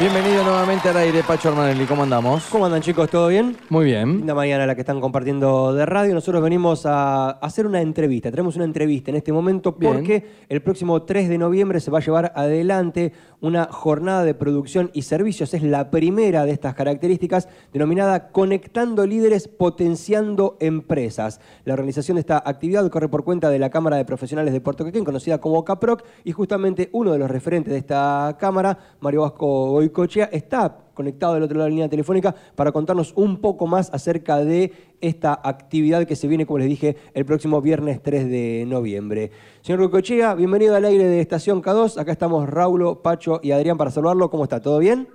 Bienvenido nuevamente al aire, Pacho Armanelli. ¿Cómo andamos? ¿Cómo andan chicos? ¿Todo bien? Muy bien. Linda mañana la que están compartiendo de radio. Nosotros venimos a hacer una entrevista. Tenemos una entrevista en este momento Bien. porque el próximo 3 de noviembre se va a llevar adelante una jornada de producción y servicios. Es la primera de estas características denominada Conectando Líderes, Potenciando Empresas. La organización de esta actividad corre por cuenta de la Cámara de Profesionales de Puerto Quequén, conocida como CAPROC, y justamente uno de los referentes de esta Cámara, Mario Vasco Goicochea, está conectado del otro lado de la línea telefónica para contarnos un poco más acerca de esta actividad que se viene, como les dije, el próximo viernes 3 de noviembre. Señor Goicochea, bienvenido al aire de Estación K2. Acá estamos Raulo, Pacho y Adrián para saludarlo. ¿Cómo está? ¿Todo bien?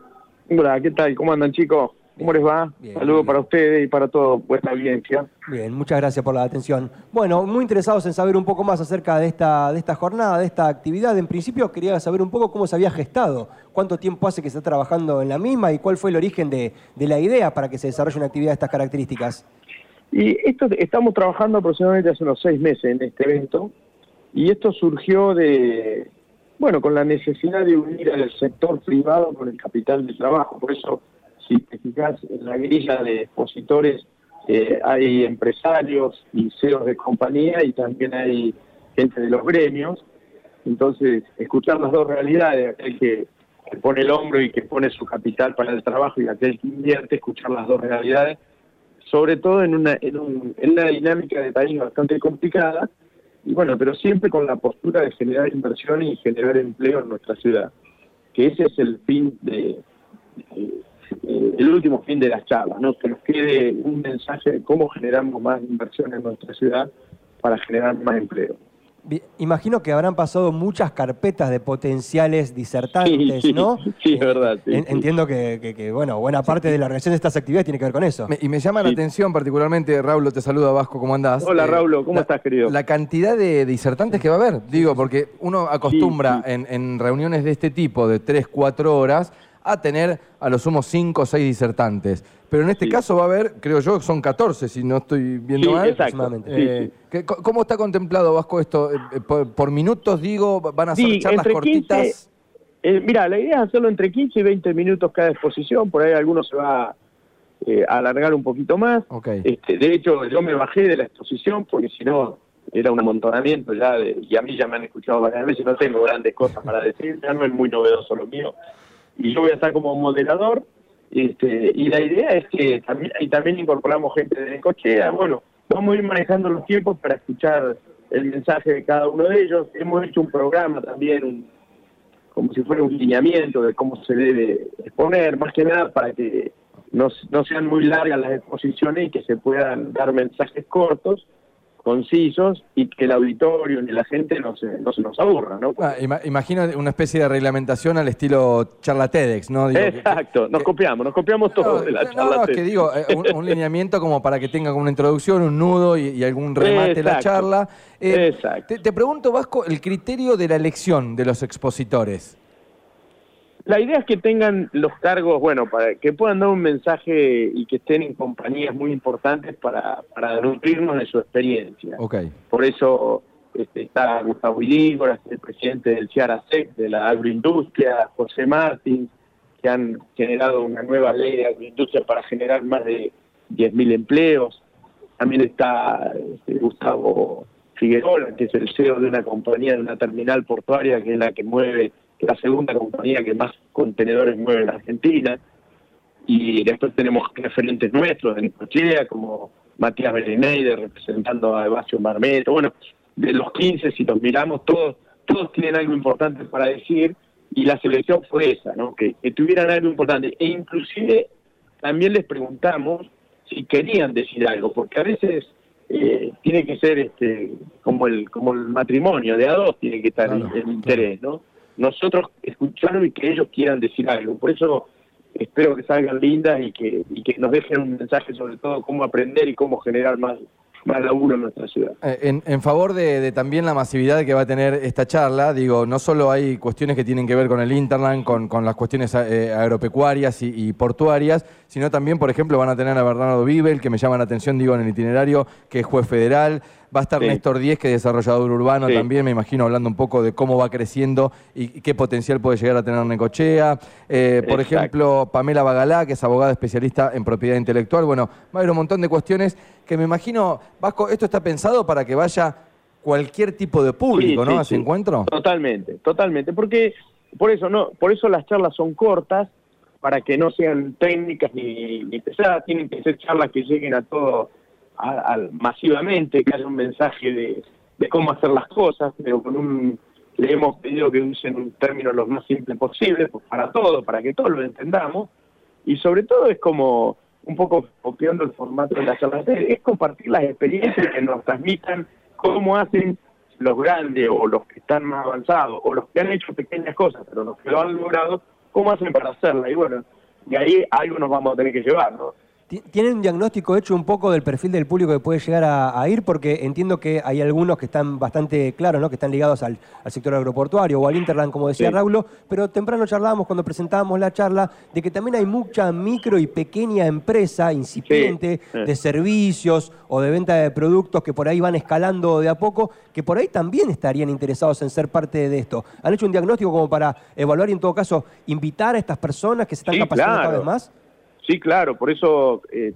Hola, ¿qué tal? ¿Cómo andan chicos? ¿Cómo les va? Bien. Saludos para ustedes y para toda vuestra audiencia. Bien, muchas gracias por la atención. Bueno, muy interesados en saber un poco más acerca de esta, de esta jornada, de esta actividad. En principio quería saber un poco cómo se había gestado, cuánto tiempo hace que se está trabajando en la misma y cuál fue el origen de, de la idea para que se desarrolle una actividad de estas características. Y esto estamos trabajando aproximadamente hace unos seis meses en este evento y esto surgió de, bueno, con la necesidad de unir al sector privado con el capital de trabajo. Por eso, si te fijas en la grilla de expositores, eh, hay empresarios y CEOs de compañía y también hay gente de los gremios. Entonces, escuchar las dos realidades, aquel que, pone el hombro y que pone su capital para el trabajo y aquel que invierte, escuchar las dos realidades, sobre todo en una, en, un- en una dinámica de país bastante complicada, y bueno, pero siempre con la postura de generar inversión y generar empleo en nuestra ciudad, que ese es el fin de- eh, el último fin de las charlas, ¿no? que nos quede un mensaje de cómo generamos más inversión en nuestra ciudad para generar más empleo. Imagino que habrán pasado muchas carpetas de potenciales disertantes, Sí, sí, ¿no? sí, es verdad, sí, en- sí. Entiendo que, que- que, bueno, buena parte de la organización de estas actividades tiene que ver con eso. Me- y me llama la atención particularmente, Raúl, te saluda Vasco, ¿cómo andás? Hola, Eh, Raulo, ¿cómo la- estás, querido? La cantidad de disertantes que va a haber, digo, porque uno acostumbra sí. En, en reuniones de este tipo, de 3, 4 horas, a tener a lo sumo 5 o 6 disertantes. Pero en este Sí. caso va a haber, creo yo, son 14, si no estoy viendo Sí, mal. exacto. aproximadamente. Eh, Sí, sí. ¿qué- co- ¿Cómo está contemplado, Vasco, esto? Eh, eh, por, por minutos, digo, van a ser charlas cortitas? 15, Eh, mira, la idea es hacerlo entre 15 y 20 minutos cada exposición, por ahí algunos se va eh, a alargar un poquito más. Ok. Este, de hecho, yo me bajé de la exposición porque si no era un amontonamiento ya, de- y a mí ya me han escuchado varias veces, no tengo grandes cosas para decir, ya no es muy novedoso lo mío. Y yo voy a estar como moderador, este, y la idea es que también, y también incorporamos gente de cochea, bueno, vamos a ir manejando los tiempos para escuchar el mensaje de cada uno de ellos. Hemos hecho un programa también, como si fuera un lineamiento de cómo se debe exponer, más que nada para que no, no sean muy largas las exposiciones y que se puedan dar mensajes cortos, concisos y que el auditorio ni la gente no se, no se nos aburra, ¿no? Ah, ima- imagino una especie de reglamentación al estilo charla TEDx, ¿no? Digo, que- Exacto, nos que- copiamos, nos copiamos todo No, de la no, charla. no, es TED. que digo, eh, un, un lineamiento como para que tenga como una introducción, un nudo y, y algún remate de la Exacto. charla. Eh, Exacto. Te, te pregunto, Vasco, el criterio de la elección de los expositores. La idea es que tengan los cargos, bueno, para que puedan dar un mensaje y que estén en compañías muy importantes para, para nutrirnos de su experiencia. Ok. Por eso este, está Gustavo Ilígoras, el presidente del CIARASEC, de la agroindustria, José Martín, que han generado una nueva ley de agroindustria para generar más de 10.000 empleos. También está este, Gustavo Figueroa, que es el CEO de una compañía, de una terminal portuaria, que es la que mueve, la segunda compañía que más contenedores mueve en Argentina. Y después tenemos referentes nuestros de Necochea, como Matías Bereneider representando a Evasio Marmeto. Bueno, de los 15, si los miramos, todos todos tienen algo importante para decir y la selección fue esa, ¿no? que, que tuvieran algo importante. E inclusive también les preguntamos si querían decir algo, porque a veces eh, tiene que ser este como el como el matrimonio, de a dos tiene que estar Claro, el, el interés, ¿no? Nosotros escucharlo y que ellos quieran decir algo. Por eso espero que salgan lindas y que, nos dejen un mensaje sobre todo cómo aprender y cómo generar más, más laburo en nuestra ciudad. Eh, En, favor de, también la masividad que va a tener esta charla, digo, no solo hay cuestiones que tienen que ver con el Interland, con, con las cuestiones eh, agropecuarias y, y portuarias, sino también, por ejemplo, van a tener a Bernardo Bibel, que me llama la atención, digo, en el itinerario, que es juez federal. Va a estar Sí. Néstor Díez, que es desarrollador urbano Sí. también, me imagino, hablando un poco de cómo va creciendo y, qué potencial puede llegar a tener Necochea. Eh, por ejemplo, Pamela Bagalá, que es abogada especialista en propiedad intelectual. Bueno, va a haber un montón de cuestiones que me imagino, Vasco, esto está pensado para que vaya cualquier tipo de público, Sí, ¿no? A ese encuentro. Totalmente, totalmente, porque por eso no, por eso las charlas son cortas, para que no sean técnicas ni, ni pesadas, tienen que ser charlas que lleguen a todo a- a- masivamente, que haya un mensaje de, de cómo hacer las cosas, pero con un le hemos pedido que usen un término lo más simple posible, pues para todo, para que todos lo entendamos, y sobre todo es como un poco copiando el formato de la charla, es compartir las experiencias que nos transmitan cómo hacen los grandes o los que están más avanzados o los que han hecho pequeñas cosas, pero los que lo han logrado, cómo hacen para hacerla. Y bueno, de ahí algo nos vamos a tener que llevar, ¿no? Ti- ¿Tienen un diagnóstico hecho un poco del perfil del público que puede llegar a, a ir? Porque entiendo que hay algunos que están bastante claros, ¿no? que están ligados al, al sector agroportuario o al Interland, como decía Sí. Raulo, pero temprano charlábamos cuando presentábamos la charla de que también hay mucha micro y pequeña empresa incipiente Sí. de servicios o de venta de productos que por ahí van escalando de a poco, que por ahí también estarían interesados en ser parte de esto. ¿Han hecho un diagnóstico como para evaluar y en todo caso invitar a estas personas que se están Sí, capacitando cada vez más? Sí, claro, por eso eh,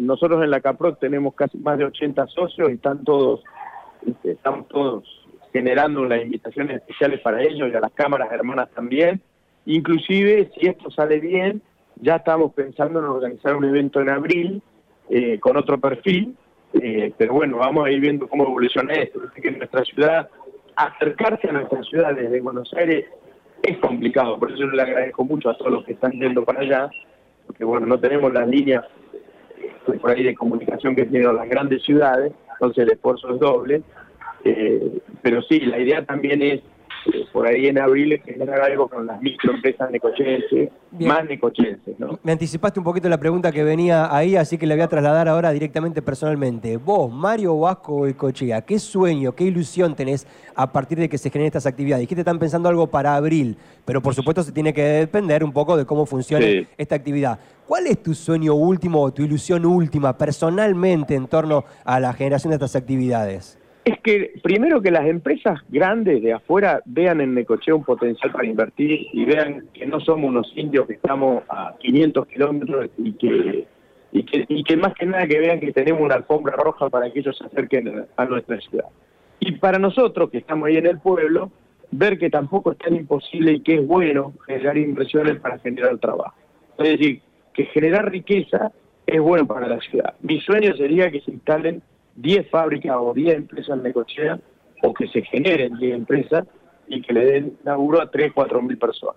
nosotros en la CAPROC tenemos casi más de 80 socios y están todos, estamos todos generando las invitaciones especiales para ellos y a las cámaras hermanas también. Inclusive, si esto sale bien, ya estamos pensando en organizar un evento en abril eh, con otro perfil, eh, pero bueno, vamos a ir viendo cómo evoluciona esto. Viste que en nuestra ciudad, acercarse a nuestra ciudad desde Buenos Aires es complicado, por eso yo le agradezco mucho a todos los que están yendo para allá, porque bueno, no tenemos las líneas por ahí de comunicación que tienen las grandes ciudades, entonces el esfuerzo es doble, eh, pero sí, la idea también es por ahí en abril generar algo con las microempresas necochenses, más necochenses, ¿no? Me anticipaste un poquito la pregunta que venía ahí, así que la voy a trasladar ahora directamente personalmente. Vos, Mario Vasco y Cochea, ¿qué sueño, qué ilusión tenés a partir de que se generen estas actividades? Dijiste están pensando algo para abril, pero por supuesto se tiene que depender un poco de cómo funcione Sí. esta actividad. ¿Cuál es tu sueño último o tu ilusión última personalmente en torno a la generación de estas actividades? Es que primero que las empresas grandes de afuera vean en Necochea un potencial para invertir y vean que no somos unos indios que estamos a 500 kilómetros y que, y que y que más que nada que vean que tenemos una alfombra roja para que ellos se acerquen a nuestra ciudad. Y para nosotros que estamos ahí en el pueblo, ver que tampoco es tan imposible y que es bueno generar inversiones para generar trabajo. Es decir, que generar riqueza es bueno para la ciudad. Mi sueño sería que se instalen 10 fábricas o 10 empresas en Necochea o que se generen 10 empresas y que le den laburo a 3, 4 mil personas.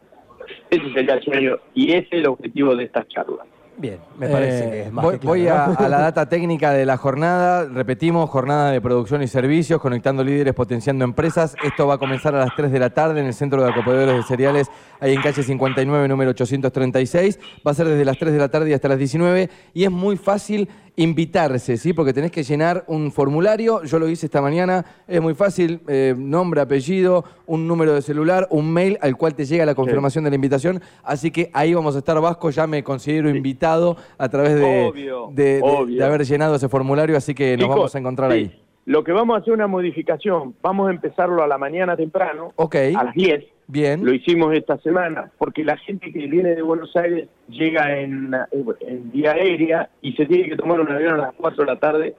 Ese sería el sueño y ese es el objetivo de estas charlas. Bien, me parece Eh, que es más voy, que voy a, la data técnica de la jornada. Repetimos, jornada de producción y servicios, conectando líderes, potenciando empresas. Esto va a comenzar a las 3 de la tarde en el Centro de Acopedores de Cereales, ahí en calle 59, número 836. Va a ser desde las 3 de la tarde y hasta las 19. Y es muy fácil invitarse, ¿sí? Porque tenés que llenar un formulario. Yo lo hice esta mañana. Es muy fácil. eh, nombre, apellido, un número de celular, un mail al cual te llega la confirmación de la invitación. Así que ahí vamos a estar, Vasco. Ya me considero invitado a través de, Obvio, de- de- obvio. de haber llenado ese formulario. Así que nos Chicos, vamos a encontrar sí, ahí. Lo que vamos a hacer es una modificación. Vamos a empezarlo a la mañana temprano, Ok, a las 10. Bien. Lo hicimos esta semana, porque la gente que viene de Buenos Aires llega en, en vía aérea y se tiene que tomar un avión a las 4 de la tarde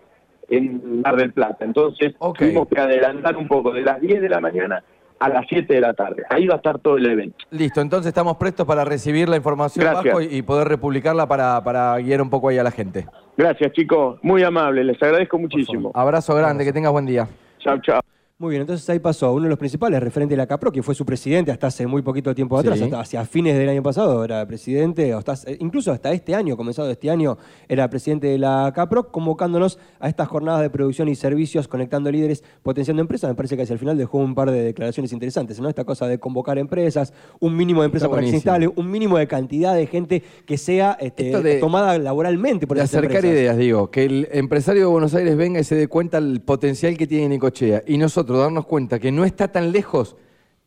en Mar del Plata. Entonces tuvimos que adelantar un poco, de las 10 de la mañana a las 7 de la tarde. Ahí va a estar todo el evento. Listo, entonces estamos prestos para recibir la información. Vasco, y, poder republicarla para, para guiar un poco ahí a la gente. Gracias chicos, muy amables, les agradezco muchísimo. Abrazo grande, que tengas buen día. Chao, chao. Muy bien, entonces ahí pasó uno de los principales, referente de la CAPRO, que fue su presidente hasta hace muy poquito tiempo atrás, Sí. hasta hacia fines del año pasado era presidente, hasta- incluso hasta este año, comenzado este año, era presidente de la CAPRO, convocándonos a estas jornadas de producción y servicios, conectando líderes, potenciando empresas. Me parece que hacia el final dejó un par de declaraciones interesantes, ¿no? Esta cosa de convocar empresas, un mínimo de empresas para que se instale, un mínimo de cantidad de gente que sea este, de- tomada laboralmente por de esas acercar empresas. ideas, digo, que el empresario de Buenos Aires venga y se dé cuenta el potencial que tiene Nicochea y nosotros darnos cuenta que no está tan lejos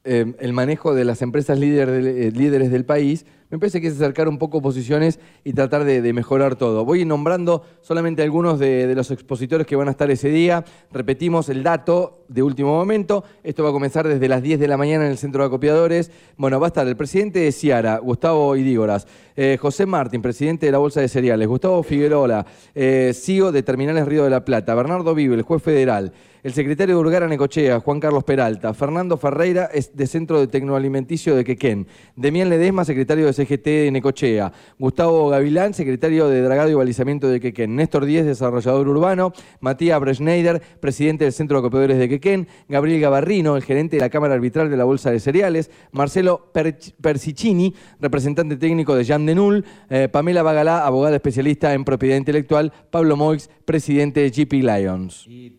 eh, el manejo de las empresas eh, líderes del país, me parece que es acercar un poco posiciones y tratar de, mejorar todo. Voy nombrando solamente algunos de, los expositores que van a estar ese día. Repetimos el dato de último momento. Esto va a comenzar desde las 10 de la mañana en el Centro de Acopiadores. Bueno, va a estar el presidente de Ciara, Gustavo Idígoras, eh, José Martín, presidente de la Bolsa de Cereales, Gustavo Figueroa, eh, CEO de Terminales Río de la Plata, Bernardo Vive, el juez federal, el secretario de Urgara Necochea, Juan Carlos Peralta, Fernando Ferreira, de Centro de Tecnoalimenticio de Quequén, Demián Ledesma, secretario de CGT de Necochea, Gustavo Gavilán, secretario de Dragado y Balizamiento de Quequén, Néstor Díez, desarrollador urbano, Matías Breschneider, presidente del Centro de Acopiadores de Quequén, Gabriel Gabarrino, el gerente de la Cámara Arbitral de la Bolsa de Cereales, Marcelo Perch- Persicini, representante técnico de Jan Denul, eh, Pamela Bagalá, abogada especialista en propiedad intelectual, Pablo Moix, presidente de GP Lions. Y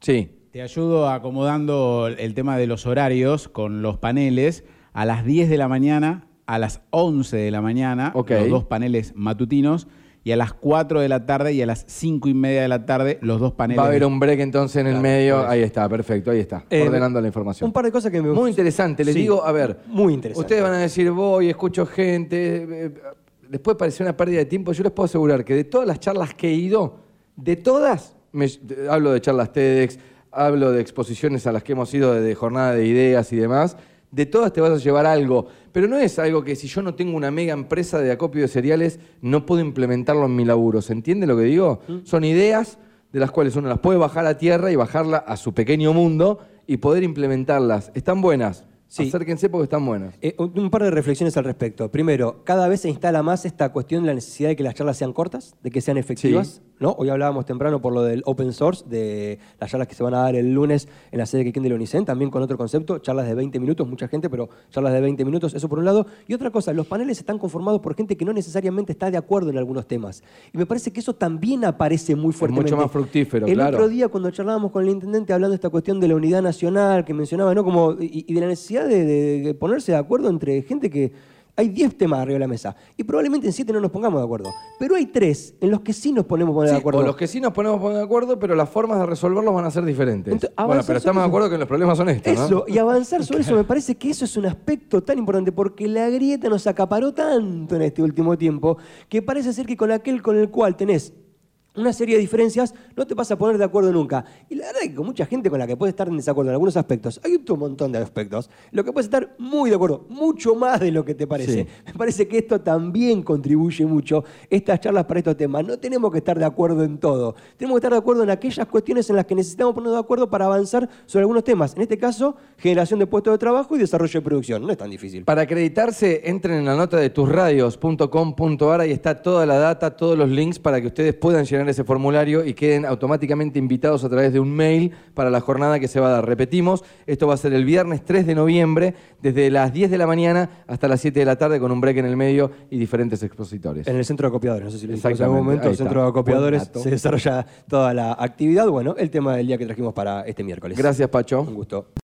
Sí. te ayudo acomodando el tema de los horarios con los paneles. A las 10 de la mañana, a las 11 de la mañana, los dos paneles matutinos. Y a las 4 de la tarde y a las 5 y media de la tarde, los dos paneles. Va a haber un break entonces en el medio. Ahí está, perfecto, ahí está. Eh, ordenando la información. Un par de cosas que me Muy interesante, les Sí, digo, a ver. Muy interesante. Ustedes van a decir, voy, escucho gente. eh, Después parece una pérdida de tiempo. Yo les puedo asegurar que de todas las charlas que he ido, de todas, me- hablo de charlas TEDx, hablo de exposiciones a las que hemos ido de, de jornada de ideas y demás, de todas te vas a llevar algo. Pero no es algo que si yo no tengo una mega empresa de acopio de cereales, no puedo implementarlo en mi laburo. ¿Se entiende lo que digo? Son ideas de las cuales uno las puede bajar a tierra y bajarla a su pequeño mundo y poder implementarlas. ¿Están buenas? Sí. Acérquense porque están buenas. Eh, un par de reflexiones al respecto. Primero, cada vez se instala más esta cuestión de la necesidad de que las charlas sean cortas, de que sean efectivas. ¿no? Hoy hablábamos temprano por lo del open source, de las charlas que se van a dar el lunes en la sede que de la Unicen, también con otro concepto, charlas de 20 minutos, mucha gente, pero charlas de 20 minutos, eso por un lado. Y otra cosa, los paneles están conformados por gente que no necesariamente está de acuerdo en algunos temas. Y me parece que eso también aparece muy fuertemente. mucho más fructífero, el claro. Otro día cuando charlábamos con el intendente hablando de esta cuestión de la unidad nacional que mencionaba, ¿no? Como, y, y de la necesidad de, de- de ponerse de acuerdo entre gente que. Hay 10 temas arriba de la mesa y probablemente en 7 no nos pongamos de acuerdo. Pero hay 3 en los que sí nos ponemos poner Sí, de acuerdo. o los que sí nos ponemos poner de acuerdo, pero las formas de resolverlos van a ser diferentes. Entonces, bueno, pero estamos de acuerdo que los problemas son estos, ¿no? Eso, y avanzar sobre eso, me parece que eso es un aspecto tan importante porque la grieta nos acaparó tanto en este último tiempo que parece ser que con aquel con el cual tenés una serie de diferencias no te vas a poner de acuerdo nunca. Y la verdad es que con mucha gente con la que puedes estar en desacuerdo en algunos aspectos, hay un montón de aspectos, lo que puedes estar muy de acuerdo, mucho más de lo que te parece. Sí. Me parece que esto también contribuye mucho, estas charlas para estos temas. No tenemos que estar de acuerdo en todo, tenemos que estar de acuerdo en aquellas cuestiones en las que necesitamos ponernos de acuerdo para avanzar sobre algunos temas. En este caso, generación de puestos de trabajo y desarrollo de producción. No es tan difícil. Para acreditarse, entren en la nota de tusradios.com.ar, ahí está toda la data, todos los links para que ustedes puedan llenar ese formulario y queden automáticamente invitados a través de un mail para la jornada que se va a dar. Repetimos, esto va a ser el viernes 3 de noviembre, desde las 10 de la mañana hasta las 7 de la tarde, con un break en el medio y diferentes expositores. En el centro de acopiadores, no sé si lo en algún momento, el centro de acopiadores se desarrolla toda la actividad. Bueno, el tema del día que trajimos para este miércoles. Gracias, Pacho. Un gusto.